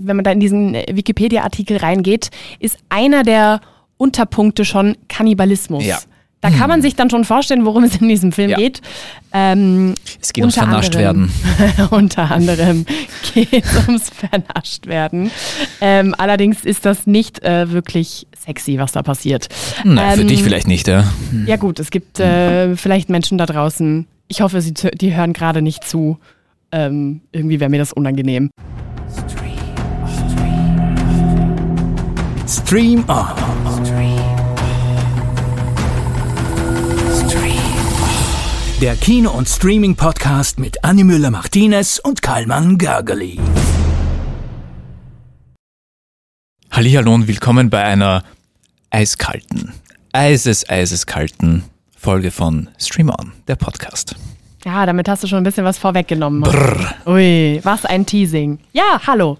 wenn man da in diesen äh, Wikipedia-Artikel reingeht, ist einer der Unterpunkte schon Kannibalismus. Ja. Da kann man sich dann schon vorstellen, worum es in diesem Film Ja. geht. Ähm, Es geht ums vernascht anderem, unter anderem geht es ums vernascht werden. Ähm, allerdings ist das nicht äh, wirklich sexy, was da passiert. Nein, für Ähm, dich vielleicht nicht, ja. Ja gut, es gibt äh, vielleicht Menschen da draußen. Ich hoffe, sie die hören gerade nicht zu. Ähm, irgendwie wäre mir das unangenehm. Stream On. Der Kino- und Streaming-Podcast mit Annie Müller-Martinez und Karlmann Gergely. Hallihallo und willkommen bei einer eiskalten, eises, eiseskalten Folge von Stream On, der Podcast. Ja, damit hast du schon ein bisschen was vorweggenommen. Ui, was ein Teasing. Ja, hallo.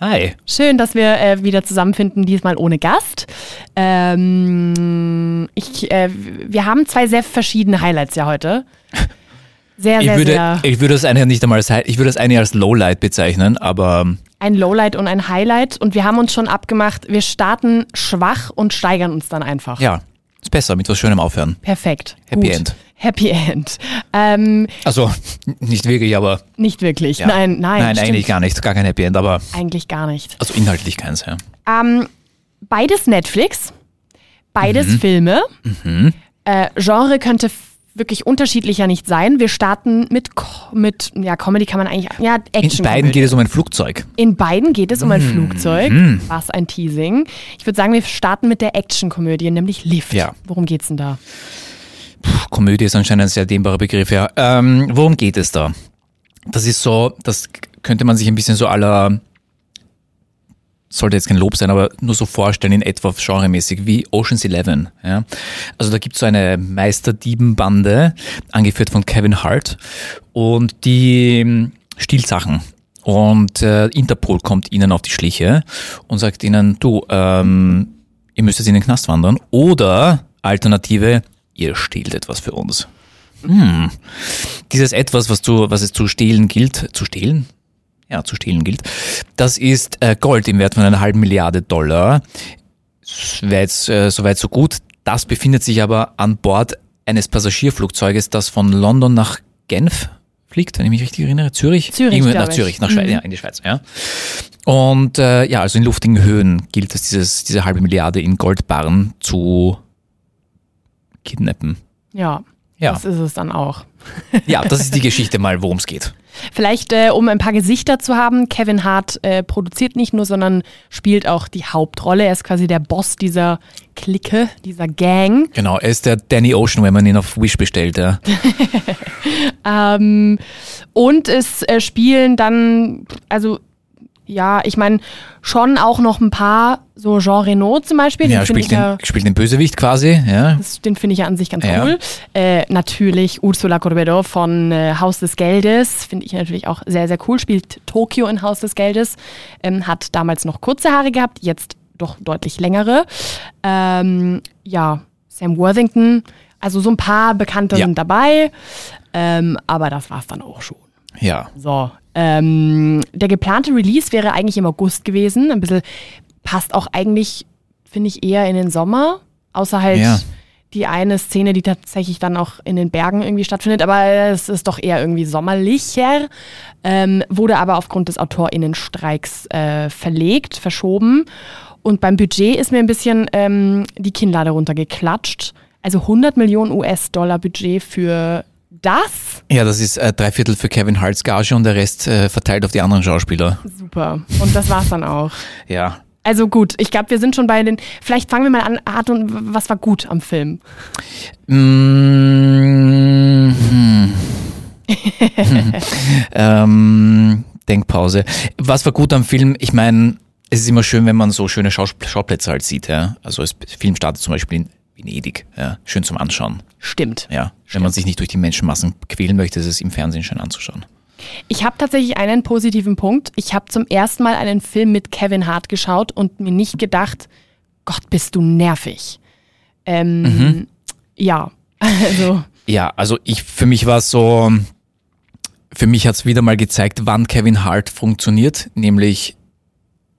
Hi. Schön, dass wir äh, wieder zusammenfinden, diesmal ohne Gast. Ähm, ich, äh, wir haben zwei sehr verschiedene Highlights ja heute. Sehr, Ich sehr, würde, sehr. ich würde das eine nicht einmal als, ich würde das eine als Lowlight bezeichnen, aber Ein Lowlight und ein Highlight. Und wir haben uns schon abgemacht, wir starten schwach und steigern uns dann einfach. ja, ist besser, mit was Schönem aufhören. Perfekt. Happy Gut. End. Happy End. Ähm, Also, nicht wirklich, aber. nicht wirklich. Ja. Nein, nein. Nein, stimmt. eigentlich gar nicht. Gar kein Happy End, aber. Eigentlich gar nicht. Also inhaltlich keins, ja. Ähm, beides Netflix, beides Mhm. Filme. Äh, Genre könnte wirklich unterschiedlicher nicht sein. Wir starten mit, mit ja, Comedy kann man eigentlich, ja, In Action. beiden geht es um ein Flugzeug. In beiden geht es um ein Mhm. Flugzeug. Was ein Teasing. Ich würde sagen, wir starten mit der Actionkomödie, nämlich Lift. Ja. Worum geht's denn da? Puh, Komödie ist anscheinend ein sehr dehnbarer Begriff, ja. Ähm, worum geht es da? Das ist so, das könnte man sich ein bisschen so aller, sollte jetzt kein Lob sein, aber nur so vorstellen in etwa genremäßig wie Ocean's Eleven. Ja? Also da gibt es so eine Meisterdiebenbande, angeführt von Kevin Hart und die ähm, stiehlt Sachen. Und äh, Interpol kommt ihnen auf die Schliche und sagt ihnen, du, ähm, ihr müsst jetzt in den Knast wandern oder Alternative, ihr stehlt etwas für uns. Hm. Dieses etwas, was, zu, was es zu stehlen gilt, zu stehlen? Ja, zu stehlen gilt. Das ist äh, Gold im Wert von einer halben Milliarde Dollar. Jetzt äh, soweit so gut. Das befindet sich aber an Bord eines Passagierflugzeuges, das von London nach Genf fliegt, wenn ich mich richtig erinnere. Zürich? Zürich, nach ich. Zürich, nach Schweiz, ja, in die Schweiz, ja. Und äh, ja, also in luftigen Höhen gilt es, dieses, diese halbe Milliarde in Goldbarren zu kidnappen. Ja. Ja. Das ist es dann auch. Ja, das ist die Geschichte mal, worum es geht. Vielleicht, äh, um ein paar Gesichter zu haben, Kevin Hart äh, produziert nicht nur, sondern spielt auch die Hauptrolle. Er ist quasi der Boss dieser Clique, dieser Gang. Genau, er ist der Danny Ocean, wenn man ihn auf Wish bestellt. Ja. Ähm, und es äh, spielen dann, also ja, ich meine, schon auch noch ein paar, so Jean Reno zum Beispiel. Ja, den spielt ich ja, den, spielt den Bösewicht quasi. Ja. das, den finde ich ja an sich ganz Ja. cool. Äh, natürlich Ursula Corbedo von äh, Haus des Geldes, finde ich natürlich auch sehr, sehr cool. Spielt Tokio in Haus des Geldes. Ähm, hat damals noch kurze Haare gehabt, jetzt doch deutlich längere. Ähm, ja, Sam Worthington, also so ein paar Bekannte Ja. sind dabei. Ähm, aber das war's dann auch schon. ja. So, ähm, der geplante Release wäre eigentlich im August gewesen. Ein bisschen passt auch eigentlich, finde ich, eher in den Sommer. Außer halt Ja. die eine Szene, die tatsächlich dann auch in den Bergen irgendwie stattfindet. Aber es ist doch eher irgendwie sommerlicher. Ähm, wurde aber aufgrund des AutorInnenstreiks äh, verlegt, verschoben. Und beim Budget ist mir ein bisschen ähm, die Kinnlade runtergeklatscht. Also 100 Millionen US-Dollar Budget für das. Ja, das ist äh, drei Viertel für Kevin Harts Gage und der Rest äh, verteilt auf die anderen Schauspieler. Super. Und das war's dann auch. Ja. Also gut, ich glaube, wir sind schon bei den. Vielleicht fangen wir mal an, Art und was war gut am Film? Mm, hm. ähm, Denkpause. Was war gut am Film? Ich meine, es ist immer schön, wenn man so schöne Schauplätze halt sieht. Ja? Also es der Film startet zum Beispiel in Venedig. Ja? Schön zum Anschauen. Stimmt. Ja? Wenn man sich nicht durch die Menschenmassen quälen möchte, ist es im Fernsehen schön anzuschauen. Ich habe tatsächlich einen positiven Punkt. Ich habe zum ersten Mal einen Film mit Kevin Hart geschaut und mir nicht gedacht, Gott, bist du nervig. Ähm, Ja, also Ja, also ich für mich war es so, für mich hat es wieder mal gezeigt, wann Kevin Hart funktioniert, nämlich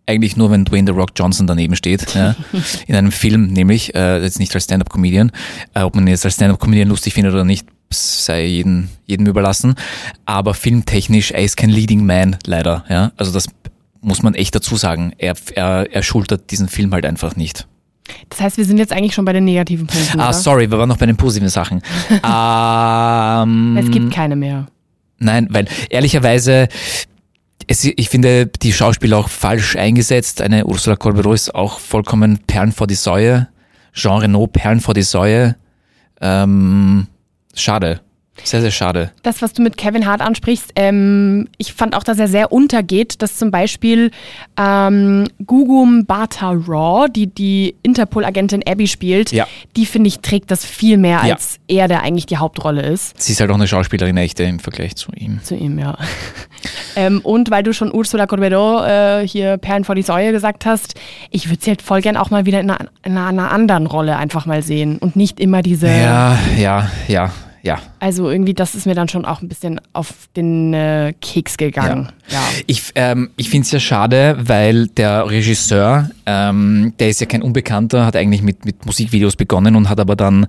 eigentlich nur, wenn Dwayne The Rock Johnson daneben steht. ja, in einem Film nämlich, äh, jetzt nicht als Stand-Up-Comedian. Äh, ob man ihn jetzt als Stand-Up-Comedian lustig findet oder nicht, sei jedem, jedem überlassen. Aber filmtechnisch, er ist kein Leading Man, leider. Ja? Also das muss man echt dazu sagen. Er, er, er schultert diesen Film halt einfach nicht. Das heißt, wir sind jetzt eigentlich schon bei den negativen Punkten. Ah, oder? sorry, wir waren noch bei den positiven Sachen. ähm, Es gibt keine mehr. Nein, weil ehrlicherweise, es, ich finde die Schauspieler auch falsch eingesetzt. Eine Ursula Corberó ist auch vollkommen Perlen vor die Säue. Jean Renault Perlen vor die Säue. Ähm, schade. Sehr, sehr schade. Das, was du mit Kevin Hart ansprichst, ähm, ich fand auch, dass er sehr untergeht, dass zum Beispiel ähm, Gugum Bata Raw, die die Interpol-Agentin Abby spielt, Ja. die finde ich trägt das viel mehr, Ja. als er, der eigentlich die Hauptrolle ist. Sie ist halt auch eine Schauspielerin, echte im Vergleich zu ihm. Zu ihm, ja. ähm, und weil du schon Ursula Corberó äh, hier Perlen vor die Säue gesagt hast, ich würde sie halt voll gern auch mal wieder in einer, in einer anderen Rolle einfach mal sehen und nicht immer diese. Ja, ja, ja, ja. Also irgendwie, das ist mir dann schon auch ein bisschen auf den äh, Keks gegangen. Ja. Ich, ähm, ich finde es ja schade, weil der Regisseur, ähm, der ist ja kein Unbekannter, hat eigentlich mit, mit Musikvideos begonnen und hat aber dann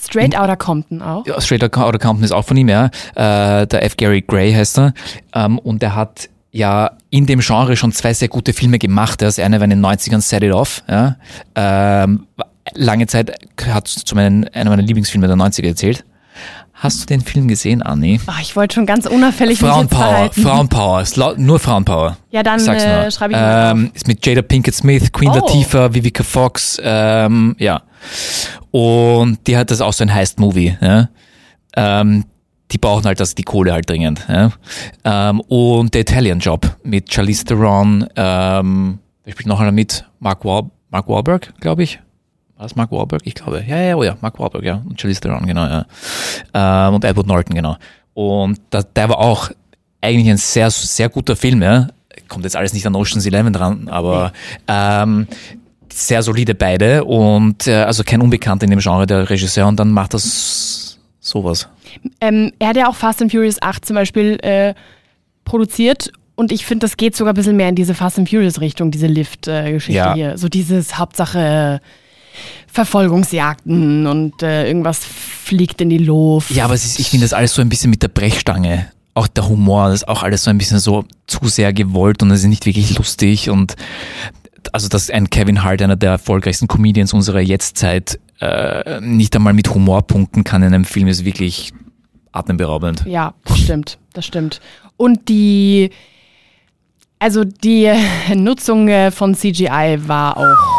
Straight Outta Compton auch. Ja, Straight Outta Compton ist auch von ihm, ja. Äh, der F. Gary Gray heißt er. Ähm, und er hat ja in dem Genre schon zwei sehr gute Filme gemacht. Das eine war in den 90ern Set It Off. Ja. Ähm, lange Zeit hat zu meinen, einer meiner Lieblingsfilme der 90er erzählt. Hast du den Film gesehen, Anni? Ach, ich wollte schon ganz unauffällig Frauenpower. Frauenpower, nur Frauenpower. Ja, dann, äh, schreibe ich ähm, Ist mit Jada Pinkett Smith, Queen Oh. Latifah, Vivica Fox, ähm, ja. Und die hat das auch so ein Heist-Movie, ja. Ähm, die brauchen halt das, die Kohle halt dringend, ja. Ähm, und The Italian Job mit Charlize Theron, ähm, wer spielt noch einer mit? Mark, Wahl Mark Wahlberg, glaube ich. War das Mark Wahlberg? Ich glaube. Ja, ja, oh ja, Mark Wahlberg, ja. Und Charlize Theron, genau, ja. Ähm, und Edward Norton, genau. Und da, der war auch eigentlich ein sehr, sehr guter Film, ja. Kommt jetzt alles nicht an Ocean's Eleven dran, aber ähm, sehr solide beide und äh, also kein Unbekannter in dem Genre, der Regisseur, und dann macht das sowas. Ähm, er hat ja auch Fast and Furious 8 zum Beispiel äh, produziert und ich finde, das geht sogar ein bisschen mehr in diese Fast and Furious Richtung, diese Lift-Geschichte Ja. hier. So dieses Hauptsache äh, Verfolgungsjagden und äh, irgendwas fliegt in die Luft. Ja, aber ist, ich finde das alles so ein bisschen mit der Brechstange. Auch der Humor, das ist auch alles so ein bisschen so zu sehr gewollt und es ist nicht wirklich lustig und also dass ein Kevin Hart, einer der erfolgreichsten Comedians unserer Jetztzeit, äh, nicht einmal mit Humor punkten kann in einem Film, ist wirklich atemberaubend. Ja, das stimmt, das stimmt. Und die, also die Nutzung äh, von CGI war auch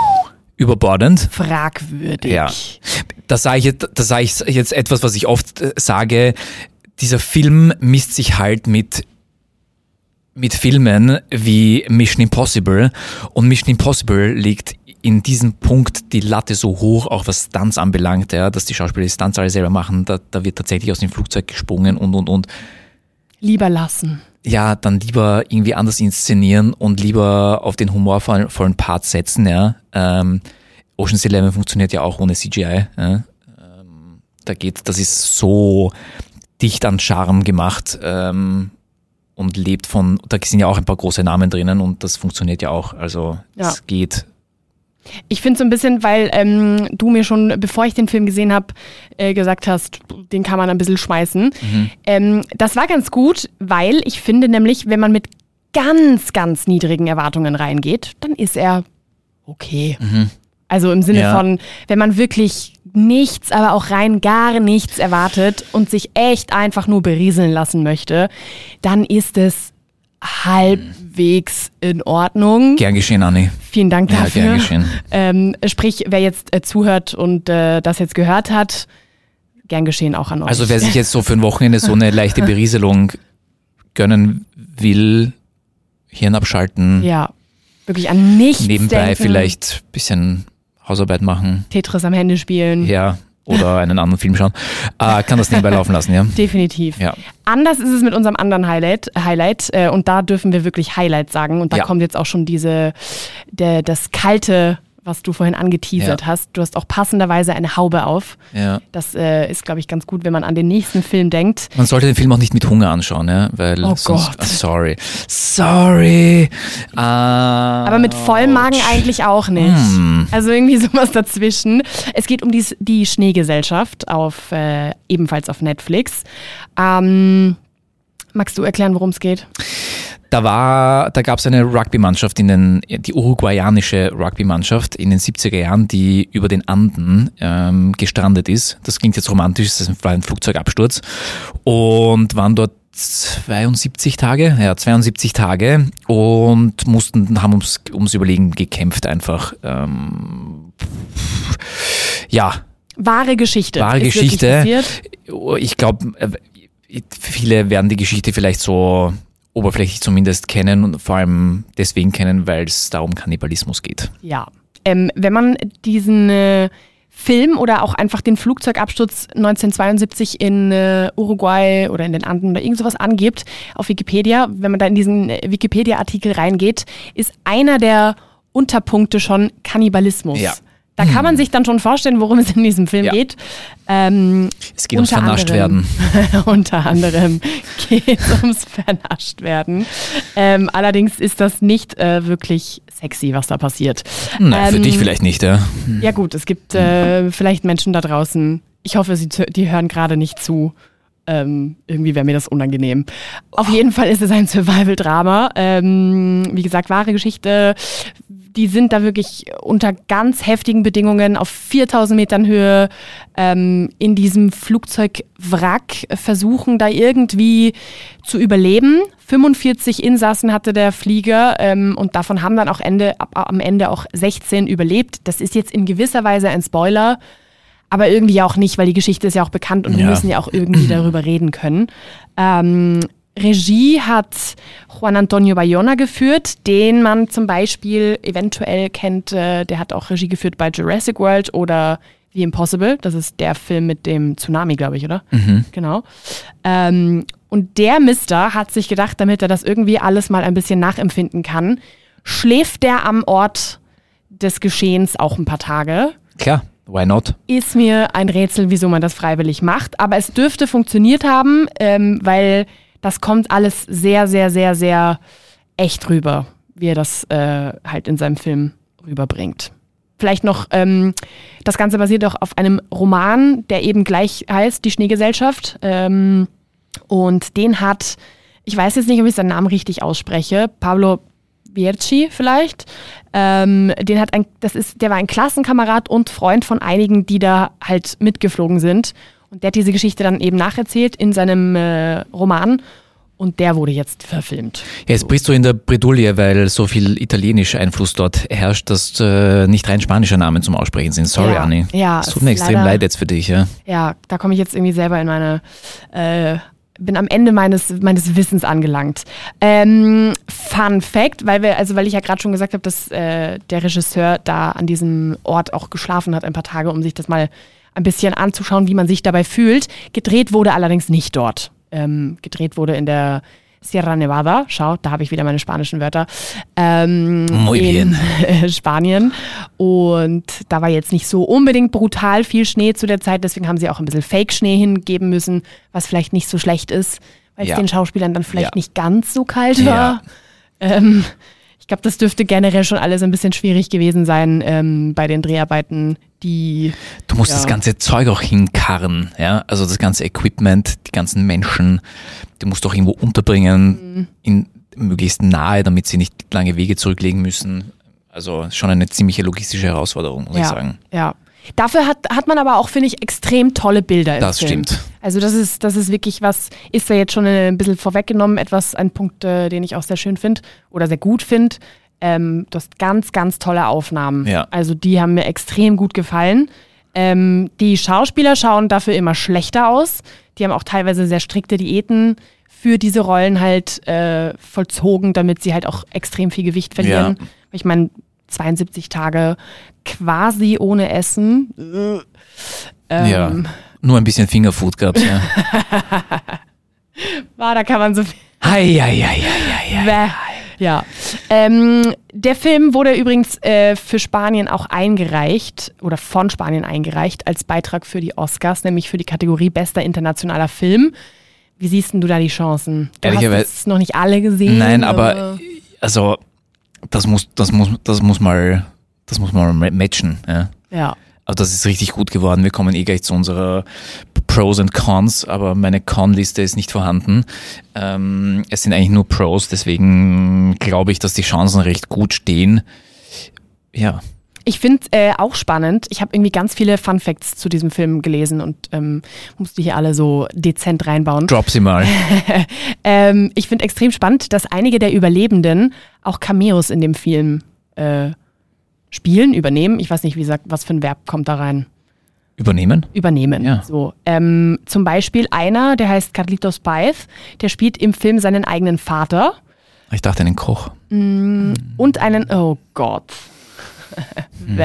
Überbordend. fragwürdig. Ja. Das sage ich, jetzt- das sage ich jetzt etwas, was ich oft äh, sage. Dieser Film misst sich halt mit mit Filmen wie Mission Impossible und Mission Impossible legt in diesem Punkt die Latte so hoch, auch was Stunts anbelangt, ja, dass die Schauspieler die Stunts alle selber machen, da, da wird tatsächlich aus dem Flugzeug gesprungen und und und. Lieber lassen. Ja, dann lieber irgendwie anders inszenieren und lieber auf den humorvollen vollen Part setzen, ja. Ähm, Ocean's Eleven funktioniert ja auch ohne CGI. Ja. Ähm, da geht, das ist so dicht an Charme gemacht ähm, und lebt von, da sind ja auch ein paar große Namen drinnen und das funktioniert ja auch. Also Ja. es geht. Ich finde so ein bisschen, weil ähm, du mir schon, bevor ich den Film gesehen habe, äh, gesagt hast, den kann man ein bisschen schmeißen. Ähm, das war ganz gut, weil ich finde nämlich, wenn man mit ganz, ganz niedrigen Erwartungen reingeht, dann ist er okay. Also im Sinne Ja. von, wenn man wirklich nichts, aber auch rein gar nichts erwartet und sich echt einfach nur berieseln lassen möchte, dann ist es halbwegs in Ordnung. Gern geschehen, Anni. Vielen Dank Ja, dafür. gern geschehen. Ähm, sprich, wer jetzt äh, zuhört und äh, das jetzt gehört hat, gern geschehen auch an euch. Also wer sich jetzt so für ein Wochenende so eine leichte Berieselung gönnen will, Hirn abschalten, ja, wirklich an nichts nebenbei denken, vielleicht ein bisschen Hausarbeit machen, Tetris am Handy spielen. ja, oder einen anderen Film schauen, äh, kann das nebenbei laufen lassen, ja. Definitiv. Ja. Anders ist es mit unserem anderen Highlight, Highlight äh, und da dürfen wir wirklich Highlight sagen und da Ja. kommt jetzt auch schon diese, der, das kalte was du vorhin angeteasert Ja. hast. Du hast auch passenderweise eine Haube auf. Ja. Das äh, ist, glaube ich, ganz gut, wenn man an den nächsten Film denkt. Man sollte den Film auch nicht mit Hunger anschauen, ja, weil Oh sonst, Gott. Ah, sorry, sorry. Ah, Aber mit vollem Magen eigentlich auch nicht. Hm. Also irgendwie sowas dazwischen. Es geht um die, die Schneegesellschaft auf äh, ebenfalls auf Netflix. Ähm, magst du erklären, worum es geht? Da war, da gab es eine Rugby-Mannschaft in den, die uruguayanische Rugby-Mannschaft in den 70er Jahren, die über den Anden ähm, gestrandet ist. Das klingt jetzt romantisch, das war ein Flugzeugabsturz und waren dort 72 Tage, ja 72 Tage und mussten, haben ums, ums Überlegen gekämpft einfach. Ähm, ja, Wahre Geschichte. Wahre Geschichte. ich glaube, viele werden die Geschichte vielleicht so oberflächlich zumindest kennen und vor allem deswegen kennen, weil es da um Kannibalismus geht. Ja. Ähm, wenn man diesen äh, Film oder auch einfach den Flugzeugabsturz 1972 in äh, Uruguay oder in den Anden oder irgend sowas angibt auf Wikipedia, wenn man da in diesen äh, Wikipedia-Artikel reingeht, ist einer der Unterpunkte schon Kannibalismus. Ja. Da kann man sich dann schon vorstellen, worum es in diesem Film Ja. geht. Ähm, Es geht ums vernascht anderem. werden. unter anderem geht es ums Vernascht werden. Ähm, allerdings ist das nicht äh, wirklich sexy, was da passiert. Nein, für Ähm, dich vielleicht nicht, ja. Ja gut, es gibt äh, vielleicht Menschen da draußen. Ich hoffe, sie die hören gerade nicht zu. Ähm, irgendwie wäre mir das unangenehm. Auf jeden Fall ist es ein Survival-Drama. Ähm, wie gesagt, wahre Geschichte. Die sind da wirklich unter ganz heftigen Bedingungen auf 4000 Metern Höhe ähm, in diesem Flugzeugwrack versuchen, da irgendwie zu überleben. 45 Insassen hatte der Flieger ähm, und davon haben dann auch Ende, ab, am Ende auch 16 überlebt. Das ist jetzt in gewisser Weise ein Spoiler, aber irgendwie auch nicht, weil die Geschichte ist ja auch bekannt und wir Ja. müssen ja auch irgendwie darüber reden können. Ähm, Regie hat Juan Antonio Bayona geführt, den man zum Beispiel eventuell kennt. Äh, der hat auch Regie geführt bei Jurassic World oder The Impossible. Das ist der Film mit dem Tsunami, glaube ich, oder? Genau. Ähm, und der Mister hat sich gedacht, damit er das irgendwie alles mal ein bisschen nachempfinden kann, schläft der am Ort des Geschehens auch ein paar Tage. Klar, why not? Ist mir ein Rätsel, wieso man das freiwillig macht. Aber es dürfte funktioniert haben, ähm, weil das kommt alles sehr, sehr, sehr, sehr echt rüber, wie er das äh, halt in seinem Film rüberbringt. Vielleicht noch, ähm, das Ganze basiert auch auf einem Roman, der eben gleich heißt, Die Schneegesellschaft. Ähm, und den hat, ich weiß jetzt nicht, ob ich seinen Namen richtig ausspreche, Pablo Bierci vielleicht. Ähm, den hat ein, das ist, der war ein Klassenkamerad und Freund von einigen, die da halt mitgeflogen sind. Und der hat diese Geschichte dann eben nacherzählt in seinem äh, Roman. Und der wurde jetzt verfilmt. Ja, jetzt bist du in der Bredouille, weil so viel italienischer Einfluss dort herrscht, dass äh, nicht rein spanische Namen zum Aussprechen sind. Sorry, Ja, Anni. ja, Es tut mir extrem leider- leid jetzt für dich, ja. Ja, da komme ich jetzt irgendwie selber in meine, äh, bin am Ende meines, meines Wissens angelangt. Ähm, Fun Fact, weil wir, also weil ich ja gerade schon gesagt habe, dass äh, der Regisseur da an diesem Ort auch geschlafen hat ein paar Tage, um sich das mal ein bisschen anzuschauen, wie man sich dabei fühlt. Gedreht wurde allerdings nicht dort. Ähm, gedreht wurde in der Sierra Nevada. Schau, da habe ich wieder meine spanischen Wörter. Ähm, Muy in bien. äh, Spanien. Und da war jetzt nicht so unbedingt brutal viel Schnee zu der Zeit. Deswegen haben sie auch ein bisschen Fake-Schnee hingeben müssen, was vielleicht nicht so schlecht ist, weil es Ja. den Schauspielern dann vielleicht Ja. nicht ganz so kalt Ja. war. Ähm, ich glaube, das dürfte generell schon alles ein bisschen schwierig gewesen sein ähm, bei den Dreharbeiten, die Du musst Ja. das ganze Zeug auch hinkarren, ja. Also das ganze Equipment, die ganzen Menschen, die musst du auch irgendwo unterbringen, Mhm. in möglichst nahe, damit sie nicht lange Wege zurücklegen müssen. Also schon eine ziemliche logistische Herausforderung, muss ja, ich sagen. Ja. Dafür hat, hat man aber auch, finde ich, extrem tolle Bilder im Das Film. stimmt. Also das ist, das ist wirklich was, ist da jetzt schon ein bisschen vorweggenommen, etwas, ein Punkt, äh, den ich auch sehr schön finde oder sehr gut finde. Ähm, du hast ganz, ganz tolle Aufnahmen. Ja. Also die haben mir extrem gut gefallen. Ähm, die Schauspieler schauen dafür immer schlechter aus. Die haben auch teilweise sehr strikte Diäten für diese Rollen halt äh, vollzogen, damit sie halt auch extrem viel Gewicht verlieren. Ja. Ich meine, 72 Tage quasi ohne Essen. Ähm, Ja. Nur ein bisschen Fingerfood gab's, ja. War, da kann man so viel. Hei, hei, hei, hei, hei. Ja. Ähm, der Film wurde übrigens äh, für Spanien auch eingereicht oder von Spanien eingereicht als Beitrag für die Oscars, nämlich für die Kategorie Bester internationaler Film. Wie siehst denn du da die Chancen? Du hast Ehrlicherweise- jetzt noch nicht alle gesehen. Nein, aber also das muss, das muss, das muss mal, das muss mal ma- matchen. Ja. Ja. Aber das ist richtig gut geworden. Wir kommen eh gleich zu unserer Pros und Cons, aber meine Con-Liste ist nicht vorhanden. Ähm, es sind eigentlich nur Pros, deswegen glaube ich, dass die Chancen recht gut stehen. Ja, Ich finde äh, auch spannend. Ich habe irgendwie ganz viele Fun Facts zu diesem Film gelesen und ähm, musste hier alle so dezent reinbauen. drop sie mal. Ähm, ich finde extrem spannend, dass einige der Überlebenden auch Cameos in dem Film äh, spielen, übernehmen. Ich weiß nicht, wie sagt, was für ein Verb kommt da rein. Übernehmen? Übernehmen. Ja. So. Ähm, zum Beispiel einer, der heißt Carlitos Paez, der spielt im Film seinen eigenen Vater Ich dachte einen Koch. und einen, oh Gott.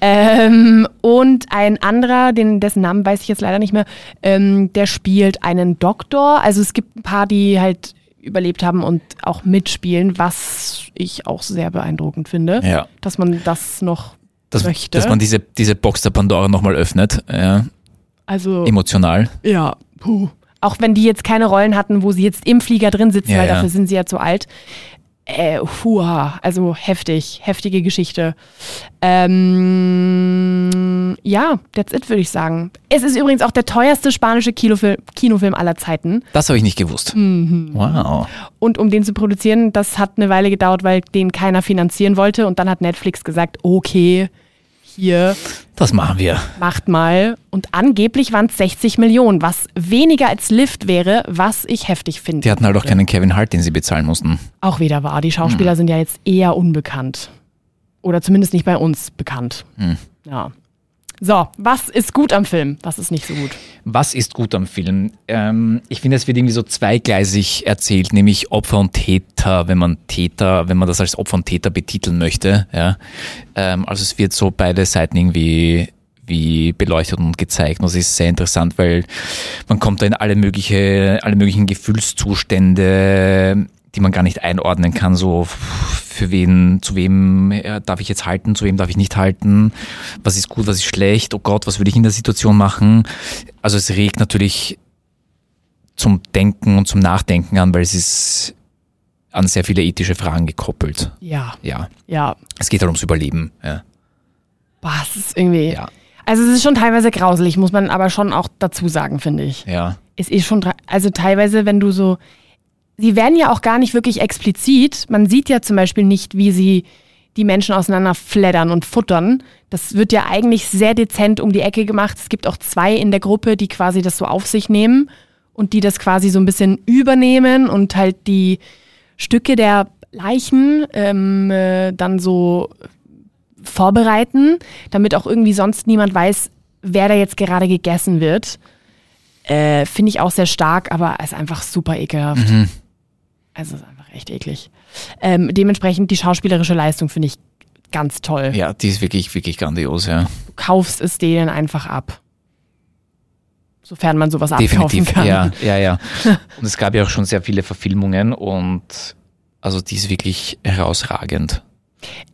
Ähm, und ein anderer, den, dessen Namen weiß ich jetzt leider nicht mehr, ähm, der spielt einen Doktor. Also es gibt ein paar, die halt überlebt haben und auch mitspielen, was ich auch sehr beeindruckend finde, Ja. dass man das noch Dass, möchte. dass man diese, diese Box der Pandora nochmal öffnet. Ja. also Emotional. Ja, puh. Auch wenn die jetzt keine Rollen hatten, wo sie jetzt im Flieger drin sitzen, Ja, weil dafür sind sie ja zu alt. Äh, huha, also heftig, heftige Geschichte. Ähm, ja, that's it, würde ich sagen. Es ist übrigens auch der teuerste spanische Kinofilm, Kinofilm aller Zeiten. Das habe ich nicht gewusst. Mhm. Wow. Und um den zu produzieren, das hat eine Weile gedauert, weil den keiner finanzieren wollte. Und dann hat Netflix gesagt, okay, hier, Das machen wir. macht mal. Und angeblich waren es 60 Millionen, was weniger als Lift wäre, was ich heftig finde. Die hatten halt auch keinen Kevin Hart, den sie bezahlen mussten. Auch wieder wahr. Die Schauspieler sind ja jetzt eher unbekannt. Oder zumindest nicht bei uns bekannt. Ja. So, was ist gut am Film? Was ist nicht so gut? Was ist gut am Film? Ähm, ich finde, es wird irgendwie so zweigleisig erzählt, nämlich Opfer und Täter, wenn man Täter, wenn man das als Opfer und Täter betiteln möchte. Ja. Ähm, also es wird so beide Seiten irgendwie wie beleuchtet und gezeigt. Und das ist sehr interessant, weil man kommt da in alle mögliche, alle möglichen Gefühlszustände, die man gar nicht einordnen kann, so für wen, zu wem äh, darf ich jetzt halten, zu wem darf ich nicht halten, was ist gut, was ist schlecht, oh Gott, was würde ich in der Situation machen. Also es regt natürlich zum Denken und zum Nachdenken an, weil es ist an sehr viele ethische Fragen gekoppelt. Ja, Ja, ja. es geht halt ums Überleben. Ja. Boah, es ist irgendwie. Ja. Also, es ist schon teilweise grauselig, muss man aber schon auch dazu sagen, finde ich. ja. Es ist schon, also teilweise, wenn du so, sie werden ja auch gar nicht wirklich explizit. Man sieht ja zum Beispiel nicht, wie sie die Menschen auseinander fleddern und futtern. Das wird ja eigentlich sehr dezent um die Ecke gemacht. Es gibt auch zwei in der Gruppe, die quasi das so auf sich nehmen und die das quasi so ein bisschen übernehmen und halt die Stücke der Leichen ähm, äh, dann so vorbereiten, damit auch irgendwie sonst niemand weiß, wer da jetzt gerade gegessen wird. Äh, Finde ich auch sehr stark, aber ist einfach super ekelhaft. Also ist einfach echt eklig. Ähm, dementsprechend die schauspielerische Leistung finde ich ganz toll. Ja, die ist wirklich, wirklich grandios, ja. Du kaufst es denen einfach ab. Sofern man sowas Definitiv. abkaufen kann. Ja, ja, ja. Und es gab ja auch schon sehr viele Verfilmungen und also die ist wirklich herausragend.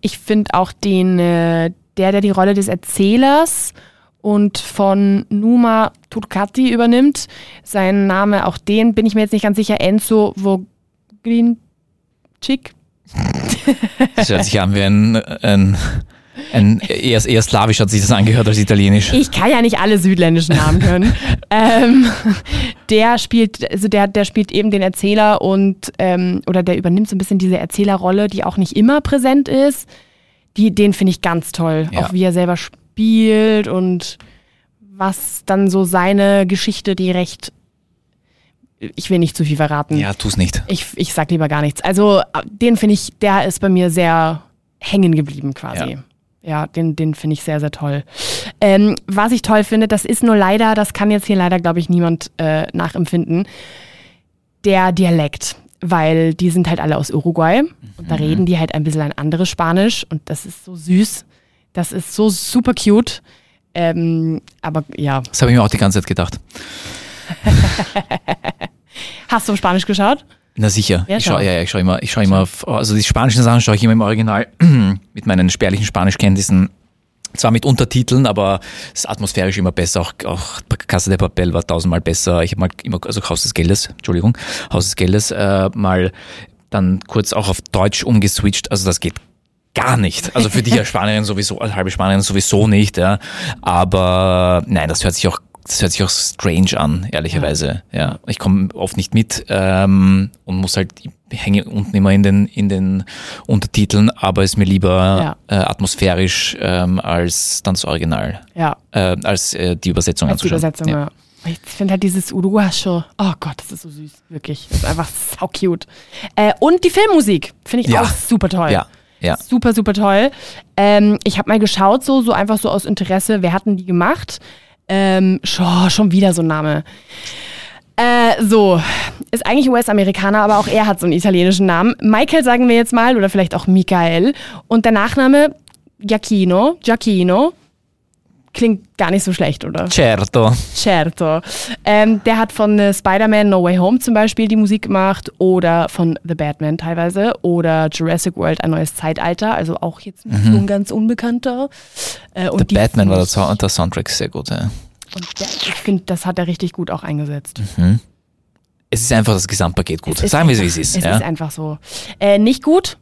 Ich finde auch den, äh, der, der die Rolle des Erzählers und von Numa Turcati übernimmt, sein Name, auch den bin ich mir jetzt nicht ganz sicher, Enzo Vogrinchik. Das hört sich an wie ein, ein, ein eher, eher slawisch hat sich das angehört als italienisch. Ich kann ja nicht alle südländischen Namen können. ähm, der spielt, also der, der spielt eben den Erzähler und ähm, oder der übernimmt so ein bisschen diese Erzählerrolle, die auch nicht immer präsent ist. Die, den finde ich ganz toll. Ja. Auch wie er selber spielt und was dann so seine Geschichte, die recht. Ich will nicht zu viel verraten. Ja, tu's nicht. Ich, ich sag lieber gar nichts. Also, den finde ich, der ist bei mir sehr hängen geblieben quasi. Ja. Ja, den, den finde ich sehr, sehr toll. Ähm, was ich toll finde, das ist nur leider, das kann jetzt hier leider, glaube ich, niemand äh, nachempfinden, der Dialekt. Weil die sind halt alle aus Uruguay und da reden die halt ein bisschen ein anderes Spanisch und das ist so süß. Das ist so super cute. Ähm, aber ja, Das habe ich mir auch die ganze Zeit gedacht. hast du auf Spanisch geschaut? Na sicher. Ja, ich schaue schau. ja, ja, ich schau immer, ich schaue immer, auf, also die spanischen Sachen schaue ich immer im Original mit meinen spärlichen Spanischkenntnissen. Zwar mit Untertiteln, aber es ist atmosphärisch immer besser. Auch, auch Casa de Papel war tausendmal besser. Ich habe mal immer, also Haus des Geldes, Entschuldigung, Haus des Geldes, äh, mal dann kurz auch auf Deutsch umgeswitcht. Also das geht gar nicht. Also für dich als Spanierin sowieso, als halbe Spanierin sowieso nicht, ja. Aber nein, das hört sich auch, das hört sich auch strange an, ehrlicherweise. Ja, ich komme oft nicht mit ähm, und muss halt ich hänge unten immer in den in den Untertiteln, aber ist mir lieber äh, atmosphärisch ähm, als dann das Original, Ja, äh, als äh, die Übersetzung als die anzuschauen. Übersetzung, ja. Ich finde halt dieses Uruguascho, oh Gott, das ist so süß, wirklich. Das ist einfach sau cute. Äh, und die Filmmusik finde ich Ja. auch super toll. Ja, ja. Super, super toll. Ähm, ich habe mal geschaut, so, so einfach so aus Interesse, wer hatten die gemacht? Ähm, schon, schon wieder so ein Name. Äh, so, ist eigentlich US-Amerikaner, aber auch er hat so einen italienischen Namen. Michael sagen wir jetzt mal, oder vielleicht auch Michael. Und der Nachname Giacchino, Giacchino, klingt gar nicht so schlecht, oder? Certo. Certo. Ähm, der hat von äh, Spider-Man No Way Home zum Beispiel die Musik gemacht oder von The Batman teilweise oder Jurassic World Ein neues Zeitalter, also auch jetzt so ein ganz unbekannter. Äh, die Batman war Sound, der Soundtrack sehr gut. Ja. Und der, ich finde, das hat er richtig gut auch eingesetzt. Es ist einfach das Gesamtpaket gut. Es Sagen wir es, wie es ist. Es ja. ist einfach so. Äh, nicht gut.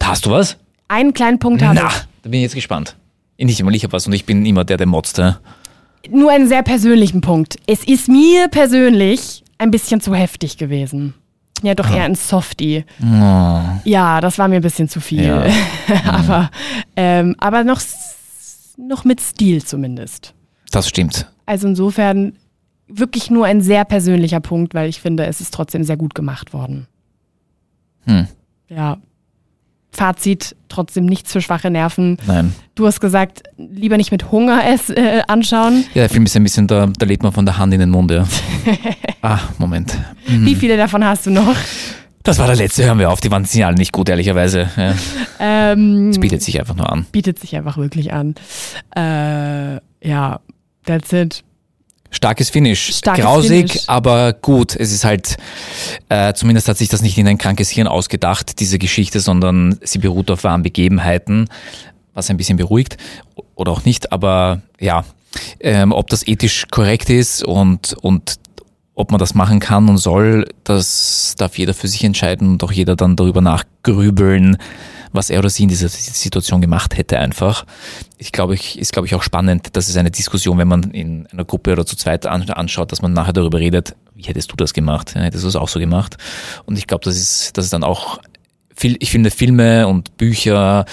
Hast du was? Einen kleinen Punkt habe Na, ich. da bin ich jetzt gespannt. Nicht immer, ich habe was und ich bin immer der, der motzt. Ja. Nur einen sehr persönlichen Punkt. Es ist mir persönlich ein bisschen zu heftig gewesen. Ja, doch eher ein Softie. Ja, das war mir ein bisschen zu viel. Ja. aber ähm, aber noch, noch mit Stil zumindest. Das stimmt. Also insofern wirklich nur ein sehr persönlicher Punkt, weil ich finde, es ist trotzdem sehr gut gemacht worden. Hm. Ja. Fazit, trotzdem nichts für schwache Nerven. Nein. Du hast gesagt, lieber nicht mit Hunger es äh, anschauen. Ja, der Film ist ein bisschen, da, da lebt man von der Hand in den Mund. Ja. ah, Moment. Wie viele davon hast du noch? Das war der letzte, hören wir auf. Die waren sind alle nicht gut, ehrlicherweise. Ja. Ähm, Es bietet sich einfach nur an. bietet sich einfach wirklich an. Äh, ja, that's it. Starkes Finish. Starkes Grausig, Finish. aber gut. Es ist halt, äh, zumindest hat sich das nicht in ein krankes Hirn ausgedacht, diese Geschichte, sondern sie beruht auf wahren Begebenheiten, was ein bisschen beruhigt oder auch nicht. Aber ja, ähm, ob das ethisch korrekt ist und, und ob man das machen kann und soll, das darf jeder für sich entscheiden und auch jeder dann darüber nachgrübeln, was er oder sie in dieser Situation gemacht hätte einfach. Ich glaube, ich, ist glaube ich auch spannend, das ist eine Diskussion, wenn man in einer Gruppe oder zu zweit an- anschaut, dass man nachher darüber redet, wie hättest du das gemacht? Hättest du es auch so gemacht? Und ich glaube, das ist, das ist dann auch viel, ich finde Filme und Bücher,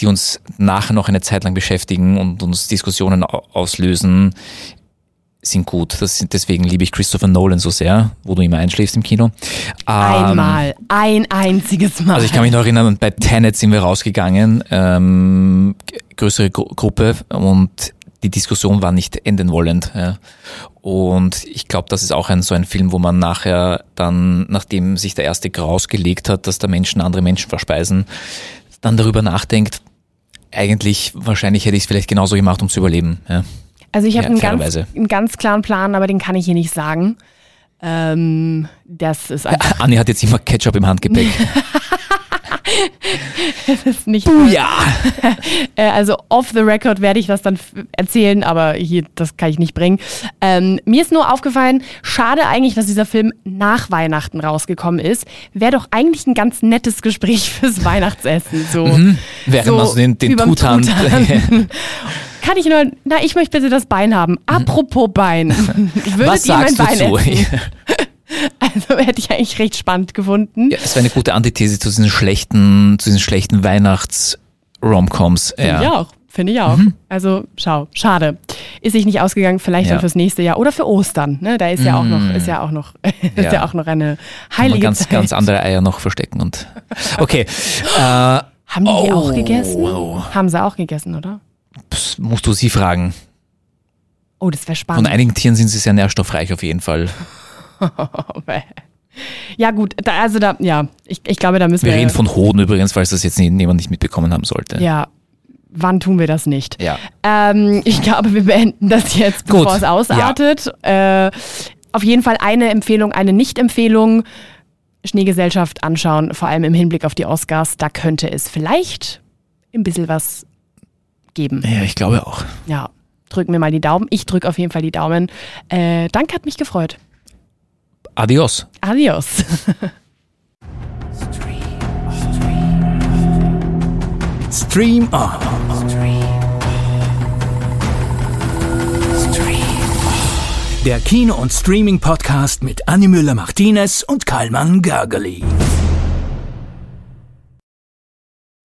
die uns nachher noch eine Zeit lang beschäftigen und uns Diskussionen au- auslösen, sind gut. Das sind, deswegen liebe ich Christopher Nolan so sehr, wo du immer einschläfst im Kino. Ähm, Einmal, ein einziges Mal. also ich kann mich noch erinnern, bei Tenet sind wir rausgegangen, ähm, größere Gru Gruppe und die Diskussion war nicht enden wollend. Ja. Und ich glaube, das ist auch ein so ein Film, wo man nachher dann, nachdem sich der erste Graus gelegt hat, dass da Menschen andere Menschen verspeisen, dann darüber nachdenkt, eigentlich, wahrscheinlich hätte ich es vielleicht genauso gemacht, um zu überleben. Ja. Also ich habe Ja, einen, ganz, einen ganz klaren Plan, aber den kann ich hier nicht sagen. Ähm, das ist einfach Anni hat jetzt immer Ketchup im Handgepäck. das ist nicht. ja! Äh, also off the record werde ich das dann erzählen, aber hier, das kann ich nicht bringen. Ähm, mir ist nur aufgefallen, schade eigentlich, dass dieser Film nach Weihnachten rausgekommen ist. Wäre doch eigentlich ein ganz nettes Gespräch fürs Weihnachtsessen. So, Während so man so den, den Tutan. Kann ich nur, na, ich möchte bitte das Bein haben. Apropos Bein. Würdet Was ihr mein sagst du Bein zu? Also hätte ich eigentlich recht spannend gefunden. Ja, es wäre eine gute Antithese zu diesen schlechten, zu diesen schlechten Weihnachts-Romcoms. Finde ich Ja. auch. Finde ich auch. Also, schau, schade. Ist sich nicht ausgegangen, vielleicht Ja. dann fürs nächste Jahr oder für Ostern. Ne? Da ist ja auch noch, ist ja auch noch, ist ja. Ja. auch noch eine Kann man heilige ganz, Zeit. ganz andere Eier noch verstecken und. Okay. äh, Haben die die Oh, auch gegessen? wow. Haben sie auch gegessen, oder? Das musst du sie fragen. Oh, das wäre Von spannend. einigen Tieren sind sie sehr nährstoffreich auf jeden Fall. ja, gut, da, also da, ja, ich, ich glaube, da müssen Wir wir. reden von Hoden übrigens, falls das jetzt jemand nicht mitbekommen haben sollte. ja, wann tun wir das nicht? Ja. Ähm, ich glaube, wir beenden das jetzt, Gut, bevor es ausartet. Äh, auf jeden Fall eine Empfehlung, eine Nicht-Empfehlung. Schneegesellschaft anschauen, vor allem im Hinblick auf die Oscars. Da könnte es vielleicht ein bisschen was geben. Ja, ich glaube auch. Ja, drücken wir mal die Daumen. Ich drücke auf jeden Fall die Daumen. Äh, danke, hat mich gefreut. Adios. Adios. Stream On. Der Kino- und Streaming-Podcast mit Annie Müller-Martinez und Karlmann Gergely.